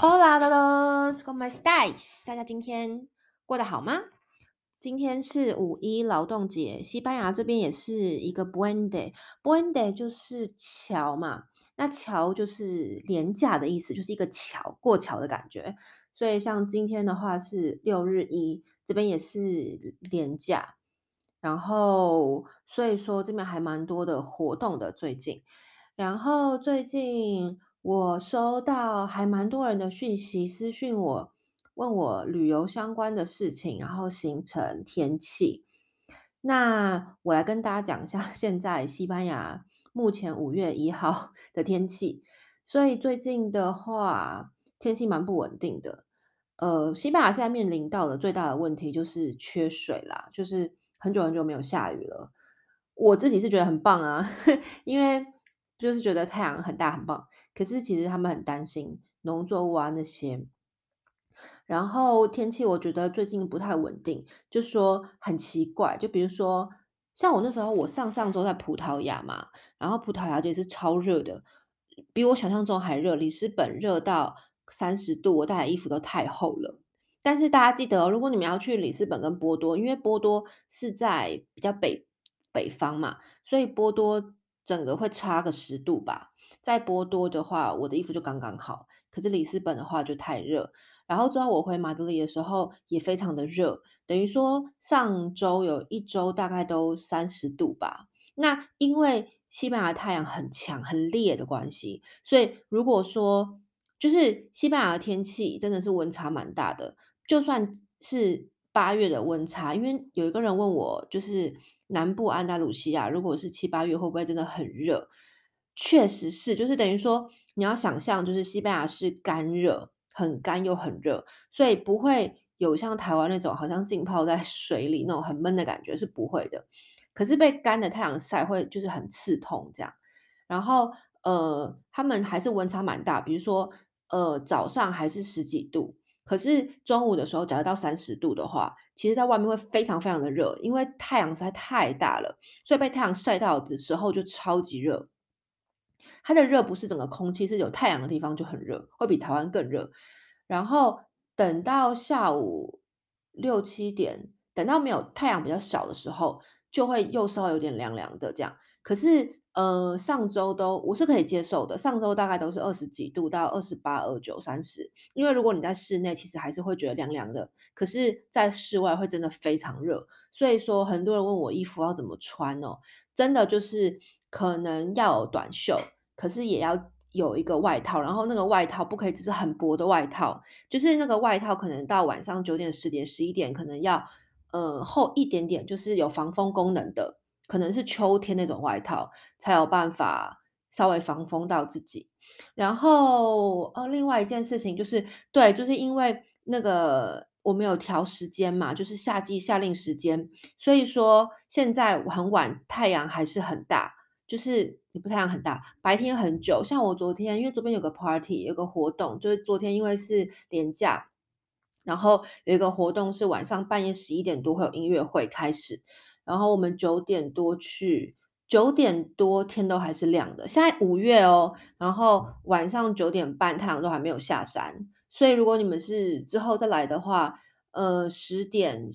Hola todos, ¿cómo estáis？大家今天过得好吗？今天是五一劳动节，西班牙这边也是一个 Buen Day。Buen Day 就是桥嘛，那桥就是连假的意思，就是一个桥，过桥的感觉。所以像今天的话是六日一，这边也是连假，然后所以说这边还蛮多的活动的最近，然后最近。我收到还蛮多人的讯息，私讯我，问我旅游相关的事情，然后行程、天气。那我来跟大家讲一下，现在西班牙目前五月一号 的天气。所以最近的话，天气蛮不稳定的。呃，西班牙现在面临到的最大的问题就是缺水啦，就是很久很久没有下雨了。我自己是觉得很棒啊，因为。就是觉得太阳很大很棒，可是其实他们很担心农作物啊那些。然后天气我觉得最近不太稳定，就说很奇怪。就比如说像我那时候，我上上周在葡萄牙嘛，然后葡萄牙也是超热的，比我想象中还热。里斯本热到三十度，我带的衣服都太厚了。但是大家记得哦，如果你们要去里斯本跟波多，因为波多是在比较北北方嘛，所以波多。整个会差个十度吧，在波多的话，我的衣服就刚刚好。可是里斯本的话就太热。然后之后我回马德里的时候也非常的热，等于说上周有一周大概都三十度吧。那因为西班牙太阳很强很烈的关系，所以如果说就是西班牙的天气真的是温差蛮大的，就算是八月的温差，因为有一个人问我就是。南部安达鲁西亚，如果是七八月，会不会真的很热？确实是，就是等于说，你要想象，就是西班牙是干热，很干又很热，所以不会有像台湾那种好像浸泡在水里那种很闷的感觉，是不会的。可是被干的太阳晒会就是很刺痛这样。然后呃，他们还是温差蛮大，比如说呃早上还是十几度。可是中午的时候，假如到三十度的话，其实在外面会非常非常的热，因为太阳实在太大了，所以被太阳晒到的时候就超级热。它的热不是整个空气，是有太阳的地方就很热，会比台湾更热。然后等到下午六七点，等到没有太阳比较少的时候，就会又稍微有点凉凉的这样。可是。呃，上周都我是可以接受的，上周大概都是二十几度到二十八、二九、三十。因为如果你在室内，其实还是会觉得凉凉的，可是在室外会真的非常热。所以说，很多人问我衣服要怎么穿哦，真的就是可能要有短袖，可是也要有一个外套，然后那个外套不可以只是很薄的外套，就是那个外套可能到晚上九点、十点、十一点可能要呃厚一点点，就是有防风功能的。可能是秋天那种外套才有办法稍微防风到自己。然后呃，另外一件事情就是，对，就是因为那个我们有调时间嘛，就是夏季夏令时间，所以说现在很晚太阳还是很大，就是你不太阳很大，白天很久。像我昨天，因为昨天有个 party，有个活动，就是昨天因为是连假，然后有一个活动是晚上半夜十一点多会有音乐会开始。然后我们九点多去，九点多天都还是亮的。现在五月哦，然后晚上九点半太阳都还没有下山，所以如果你们是之后再来的话，呃，十点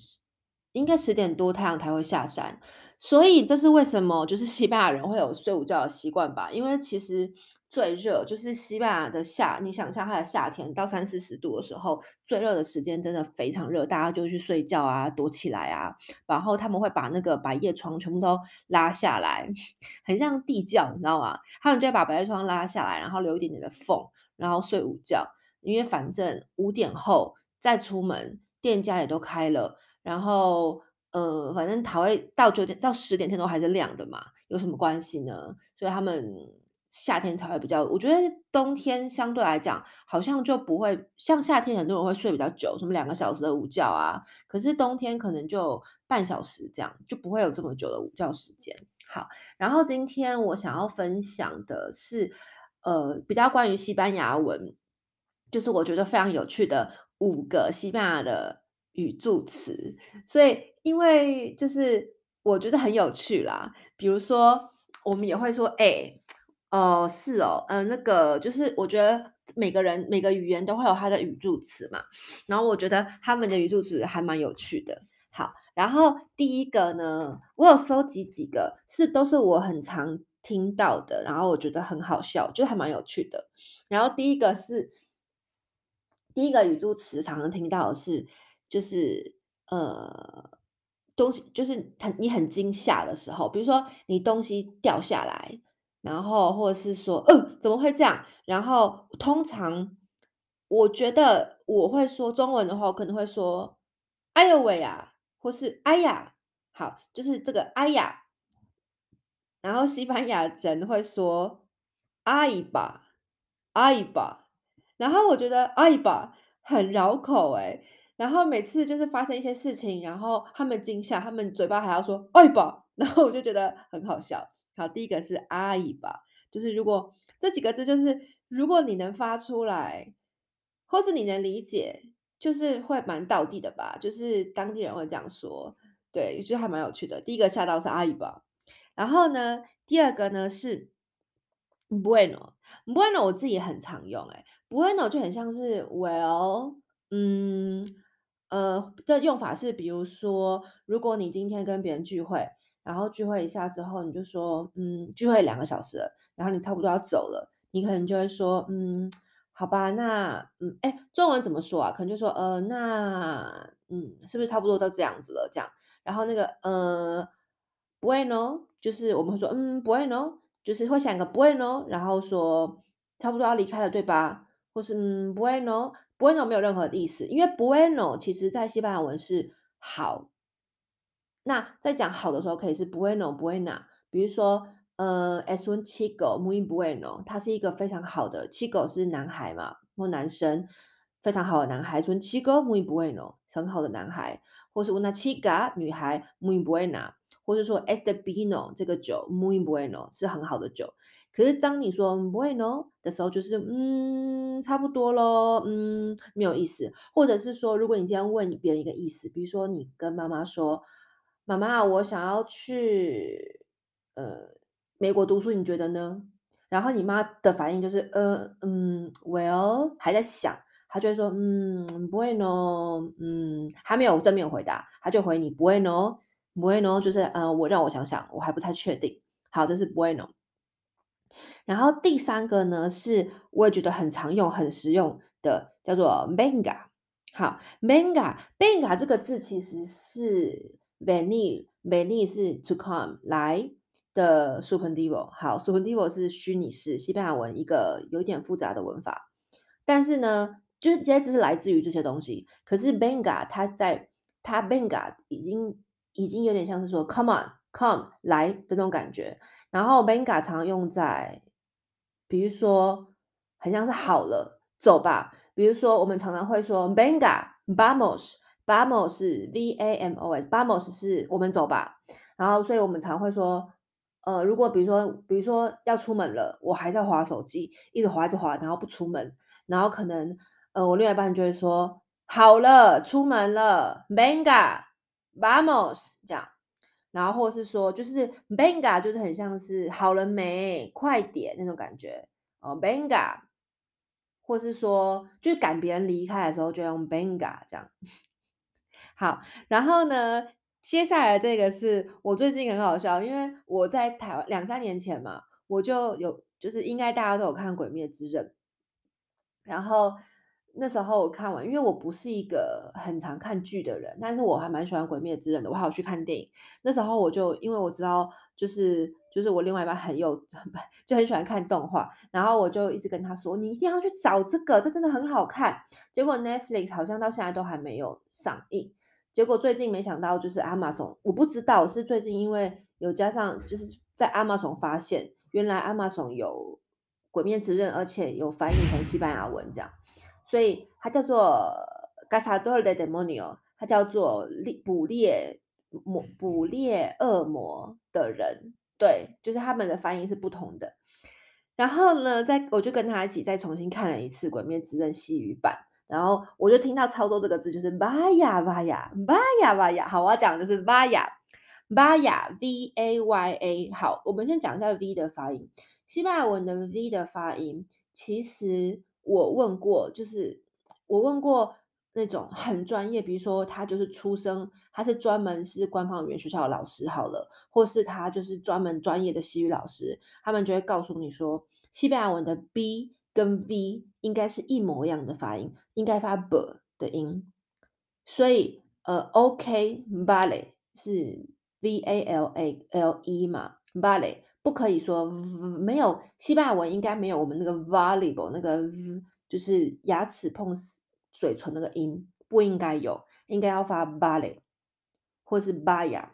应该十点多太阳才会下山。所以这是为什么？就是西班牙人会有睡午觉的习惯吧？因为其实。最热就是西班牙的夏，你想象它的夏天到三四十度的时候，最热的时间真的非常热，大家就去睡觉啊，躲起来啊，然后他们会把那个百叶窗全部都拉下来，很像地窖，你知道吗？他们就会把百叶窗拉下来，然后留一点点的缝，然后睡午觉，因为反正五点后再出门，店家也都开了，然后呃，反正他会到九点到十点天都还是亮的嘛，有什么关系呢？所以他们。夏天才会比较，我觉得冬天相对来讲好像就不会像夏天，很多人会睡比较久，什么两个小时的午觉啊。可是冬天可能就半小时这样，就不会有这么久的午觉时间。好，然后今天我想要分享的是，呃，比较关于西班牙文，就是我觉得非常有趣的五个西班牙的语助词。所以因为就是我觉得很有趣啦，比如说我们也会说，哎。哦，是哦，嗯、呃，那个就是我觉得每个人每个语言都会有它的语助词嘛，然后我觉得他们的语助词还蛮有趣的。好，然后第一个呢，我有收集几个是都是我很常听到的，然后我觉得很好笑，就还蛮有趣的。然后第一个是第一个语助词常常听到的是就是呃东西就是很你很惊吓的时候，比如说你东西掉下来。然后，或者是说，呃，怎么会这样？然后，通常我觉得我会说中文的话，我可能会说“哎呦喂呀”，或是“哎呀”。好，就是这个“哎呀”。然后西班牙人会说“哎吧，哎吧”。然后我觉得“哎吧”很绕口哎。然后每次就是发生一些事情，然后他们惊吓，他们嘴巴还要说“哎吧”，然后我就觉得很好笑。好，第一个是阿姨吧，就是如果这几个字，就是如果你能发出来，或是你能理解，就是会蛮道地的吧，就是当地人会这样说，对，就还蛮有趣的。第一个吓到是阿姨吧，然后呢，第二个呢是 bueno，bueno 我自己也很常用，哎，bueno 就很像是 well，嗯，呃，的用法是，比如说，如果你今天跟别人聚会。然后聚会一下之后，你就说，嗯，聚会两个小时了，然后你差不多要走了，你可能就会说，嗯，好吧，那，嗯，哎，中文怎么说啊？可能就说，呃，那，嗯，是不是差不多都这样子了？这样，然后那个，呃，bueno，就是我们会说，嗯，bueno，就是会想一个 bueno，然后说差不多要离开了，对吧？或是，嗯，bueno，bueno 没有任何的意思，因为 bueno 其实在西班牙文是好。那在讲好的时候，可以是 bueno buena，比如说，呃，es un chico muy bueno，他是一个非常好的 chico 是男孩嘛，或男生，非常好的男孩，es un chico muy bueno，很好的男孩，或是 una chica 女孩 muy buena，或是说 este vino 这个酒 muy bueno 是很好的酒。可是当你说 bueno 的时候，就是嗯，差不多咯，嗯，没有意思。或者是说，如果你这样问别人一个意思，比如说你跟妈妈说。妈妈，我想要去呃美国读书，你觉得呢？然后你妈的反应就是呃嗯，well 还在想，她就会说嗯，bueno，嗯，还没有正面回答，她就回你 bueno，bueno 就是呃我让我想想，我还不太确定。好，这是 bueno。然后第三个呢，是我也觉得很常用、很实用的，叫做 venga。好，venga，venga 这个字其实是。Venir，venir 是 to come 来的 subjuntivo。好，subjuntivo 是虚拟式，西班牙文一个有点复杂的文法。但是呢，就是这些只是来自于这些东西。可是 benga 它在它 benga 已经已经有点像是说 come on，come 来的那种感觉。然后 benga 常用在，比如说很像是好了，走吧。比如说我们常常会说 benga vamos Bamos 是 V A M O S，Vamos 是我们走吧。然后，所以我们常会说，呃，如果比如说，比如说要出门了，我还在滑手机，一直滑，一直滑，然后不出门，然后可能，呃，我另外一半就会说，好了，出门了，Venga，Vamos 这样。然后或是说，就是 Venga 就是很像是好了没，快点那种感觉哦，Venga。或是说，就是赶别人离开的时候，就用 Benga 这样。好，然后呢，接下来这个是我最近很好笑，因为我在台湾两三年前嘛，我就有就是应该大家都有看《鬼灭之刃》，然后那时候我看完，因为我不是一个很常看剧的人，但是我还蛮喜欢《鬼灭之刃》的，我还有去看电影。那时候我就因为我知道，就是就是我另外一半很有 就很喜欢看动画，然后我就一直跟他说，你一定要去找这个，这真的很好看。结果 Netflix 好像到现在都还没有上映。结果最近没想到就是 Amazon，我不知道是最近因为有加上就是在 Amazon 发现，原来 Amazon 有《鬼灭之刃》，而且有翻译成西班牙文这样，所以它叫做 Gazador de Demonio”，它叫做猎捕猎魔捕猎恶魔的人，对，就是他们的翻译是不同的。然后呢，在我就跟他一起再重新看了一次《鬼灭之刃》西语版。然后我就听到超多这个字，就是 vaya vaya vaya vaya。好，我要讲的就是 vaya vaya v a y a。好，我们先讲一下 v 的发音。西班牙文的 V 的发音，其实我问过，就是我问过那种很专业，比如说他就是出生，他是专门是官方语言学校的老师好了，或是他就是专门专业的西语老师，他们就会告诉你说，西班牙文的 B 跟 V 应该是一模一样的发音，应该发 B 的音，所以呃，ok ballet 是 V A L A L E 嘛，ballet。不可以说没有西班牙文应该没有我们那个 valuable 那个 v 就是牙齿碰嘴唇那个音不应该有，应该要发 ballet 或是 baya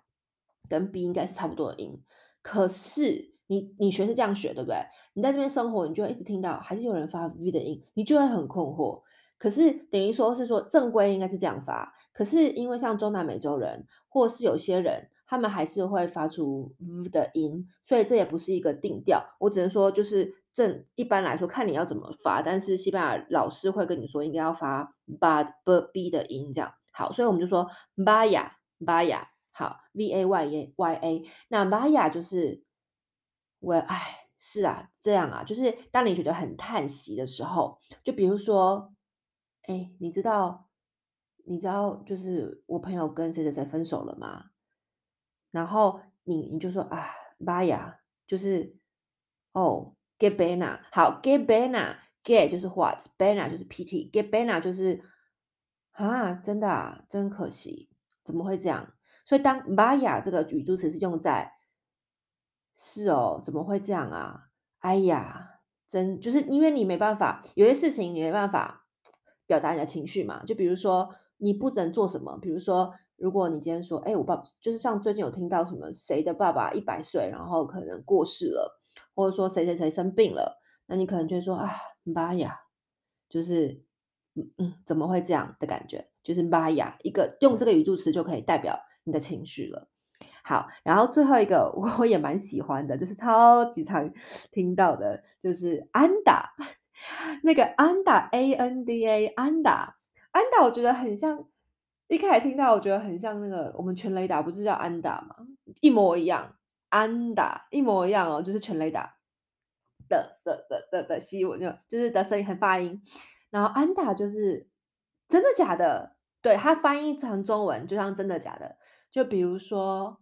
跟 b 应该是差不多的音。可是你你学是这样学对不对？你在这边生活，你就会一直听到还是有人发 v 的音，你就会很困惑。可是等于说是说正规应该是这样发，可是因为像中南美洲人或是有些人。他们还是会发出 v 的音，所以这也不是一个定调。我只能说，就是正一般来说，看你要怎么发。但是西班牙老师会跟你说，应该要发 b b b 的音，这样好。所以我们就说 vaya vaya 好 v a y a y a。那 vaya 就是我哎是啊这样啊，就是当你觉得很叹息的时候，就比如说哎，你知道你知道就是我朋友跟谁谁谁分手了吗？然后你你就说啊，vaya 就是哦，que pena 好，que pena，que 就是 what，pena 就是 pity，que pena 就是啊，真的啊，真可惜，怎么会这样？所以当 vaya 这个语助词是用在是哦，怎么会这样啊？哎呀，真就是因为你没办法，有些事情你没办法表达你的情绪嘛，就比如说你不能做什么，比如说。如果你今天说，哎，我爸就是像最近有听到什么谁的爸爸一百岁，然后可能过世了，或者说谁谁谁生病了，那你可能就会说啊，妈呀，就是嗯嗯，怎么会这样的感觉？就是妈呀，一个用这个语助词就可以代表你的情绪了。好，然后最后一个 我也蛮喜欢的，就是超级常听到的，就是安达，那个安达 A N D A 安达，安达我觉得很像。一开始听到，我觉得很像那个我们全雷打，不是叫安打吗？一模一样，安打一模一样哦，就是全雷打的的的的的西文，就就是的声音和发音。然后安打就是真的假的？对，它翻译成中文就像真的假的。就比如说，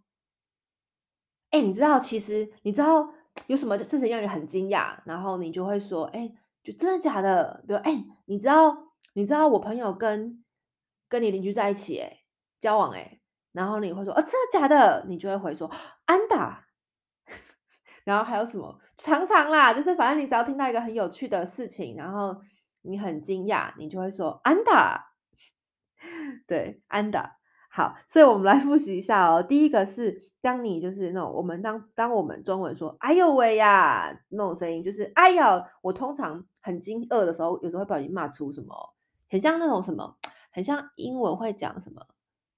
哎，你知道其实你知道有什么事情让你很惊讶，然后你就会说，哎，就真的假的？比如，哎，你知道你知道我朋友跟。跟你邻居在一起，哎，交往，哎，然后你会说，哦，真的假的？你就会回说，安达。然后还有什么？常常啦，就是反正你只要听到一个很有趣的事情，然后你很惊讶，你就会说，安达。对，安达。好，所以我们来复习一下哦。第一个是，当你就是那种我们当当我们中文说，哎呦喂呀，那种声音，就是哎呀，我通常很惊愕的时候，有时候会不小心骂出什么，很像那种什么。很像英文会讲什么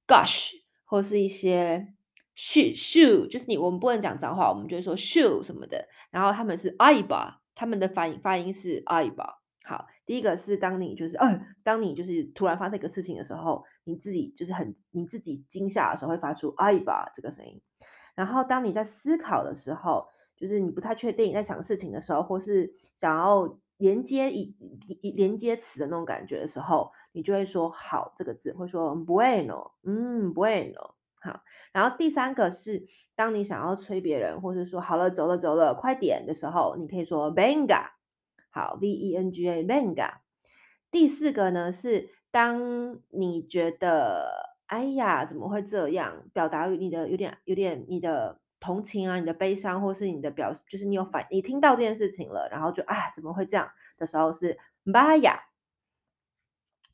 ，gosh，或是一些 shoe shoe，就是你我们不能讲脏话，我们就会说 shoe 什么的。然后他们是 aiba，他们的发音发音是 aiba。好，第一个是当你就是呃，当你就是突然发生一个事情的时候，你自己就是很你自己惊吓的时候会发出哎吧这个声音。然后当你在思考的时候，就是你不太确定在想事情的时候，或是想要。连接一一连接词的那种感觉的时候，你就会说“好”这个字，会说 “bueno”，嗯，“bueno”。好，然后第三个是，当你想要催别人，或是说“好了，走了，走了，快点”的时候，你可以说 “venga”。好，V-E-N-G-A，venga。第四个呢是，当你觉得“哎呀，怎么会这样”，表达你的有点有点你的。同情啊，你的悲伤，或是你的表，就是你有反，你听到这件事情了，然后就啊，怎么会这样的时候是 vaya。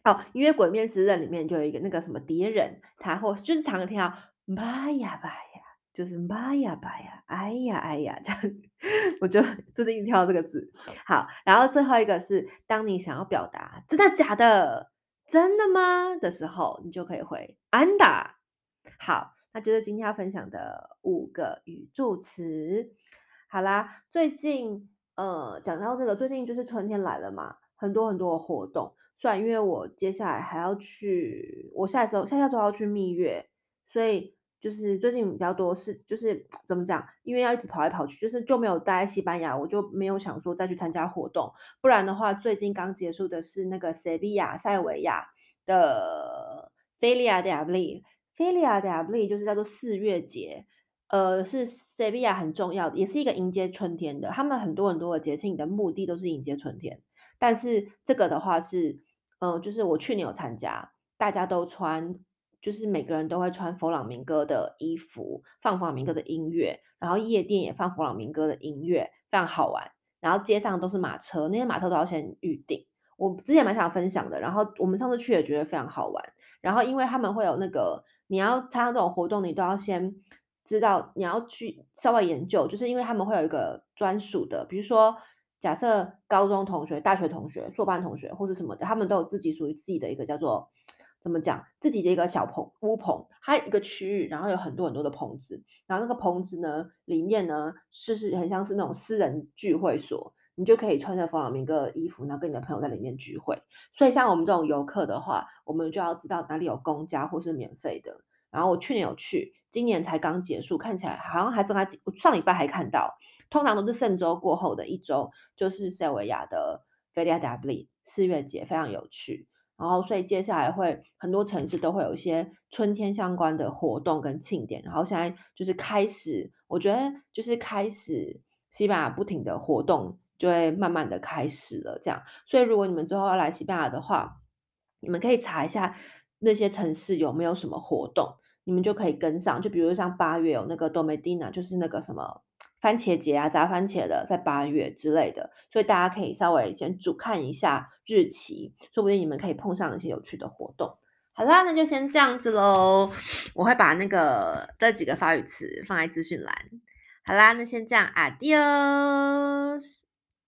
哦，因为《鬼灭之刃》里面就有一个那个什么敌人，他或就是常常听到 vaya vaya，就是 vaya vaya，哎呀哎呀这样，我就最近一直听到这个字。好，然后最后一个是，当你想要表达真的假的，真的吗的时候，你就可以回安达。好。那就是今天要分享的五个语助词。好啦，最近呃讲到这个，最近就是春天来了嘛，很多很多的活动。虽然因为我接下来还要去，我下周下下周要去蜜月，所以就是最近比较多是，就是怎么讲？因为要一直跑来跑去，就是就没有待在西班牙，我就没有想说再去参加活动。不然的话，最近刚结束的是那个塞维亚塞维亚的 Feria de Abril，Feria de Abril 就是叫做四月节，呃，是塞维亚很重要的，也是一个迎接春天的。他们很多很多的节庆的目的都是迎接春天，但是这个的话是，呃，就是我去年有参加，大家都穿。就是每个人都会穿佛朗明哥的衣服，放佛朗明哥的音乐，然后夜店也放佛朗明哥的音乐，非常好玩。然后街上都是马车，那些马车都要先预定。我之前蛮想分享的，然后我们上次去也觉得非常好玩。然后因为他们会有那个，你要参加这种活动，你都要先知道你要去稍微研究，就是因为他们会有一个专属的，比如说假设高中同学、大学同学、硕班同学或是什么的，他们都有自己属于自己的一个叫做。怎么讲？自己的一个小棚屋棚，它一个区域，然后有很多很多的棚子，然后那个棚子呢，里面呢，就是很像是那种私人聚会所，你就可以穿着弗朗明哥的衣服，然后跟你的朋友在里面聚会。所以像我们这种游客的话，我们就要知道哪里有公家或是免费的。然后我去年有去，今年才刚结束，看起来好像还正在，我上礼拜还看到，通常都是圣周过后的一周，就是塞维亚的 Feria de Abril 四月节，非常有趣。然后，所以接下来会很多城市都会有一些春天相关的活动跟庆典。然后现在就是开始，我觉得就是开始，西班牙不停的活动就会慢慢的开始了。这样，所以如果你们之后要来西班牙的话，你们可以查一下那些城市有没有什么活动，你们就可以跟上。就比如像八月有那个 Domedina，就是那个什么。番茄节啊，炸番茄的，在八月之类的，所以大家可以稍微先主看一下日期，说不定你们可以碰上一些有趣的活动。好啦，那就先这样子喽。我会把那个这几个法语词放在资讯栏。好啦，那先这样，Adios。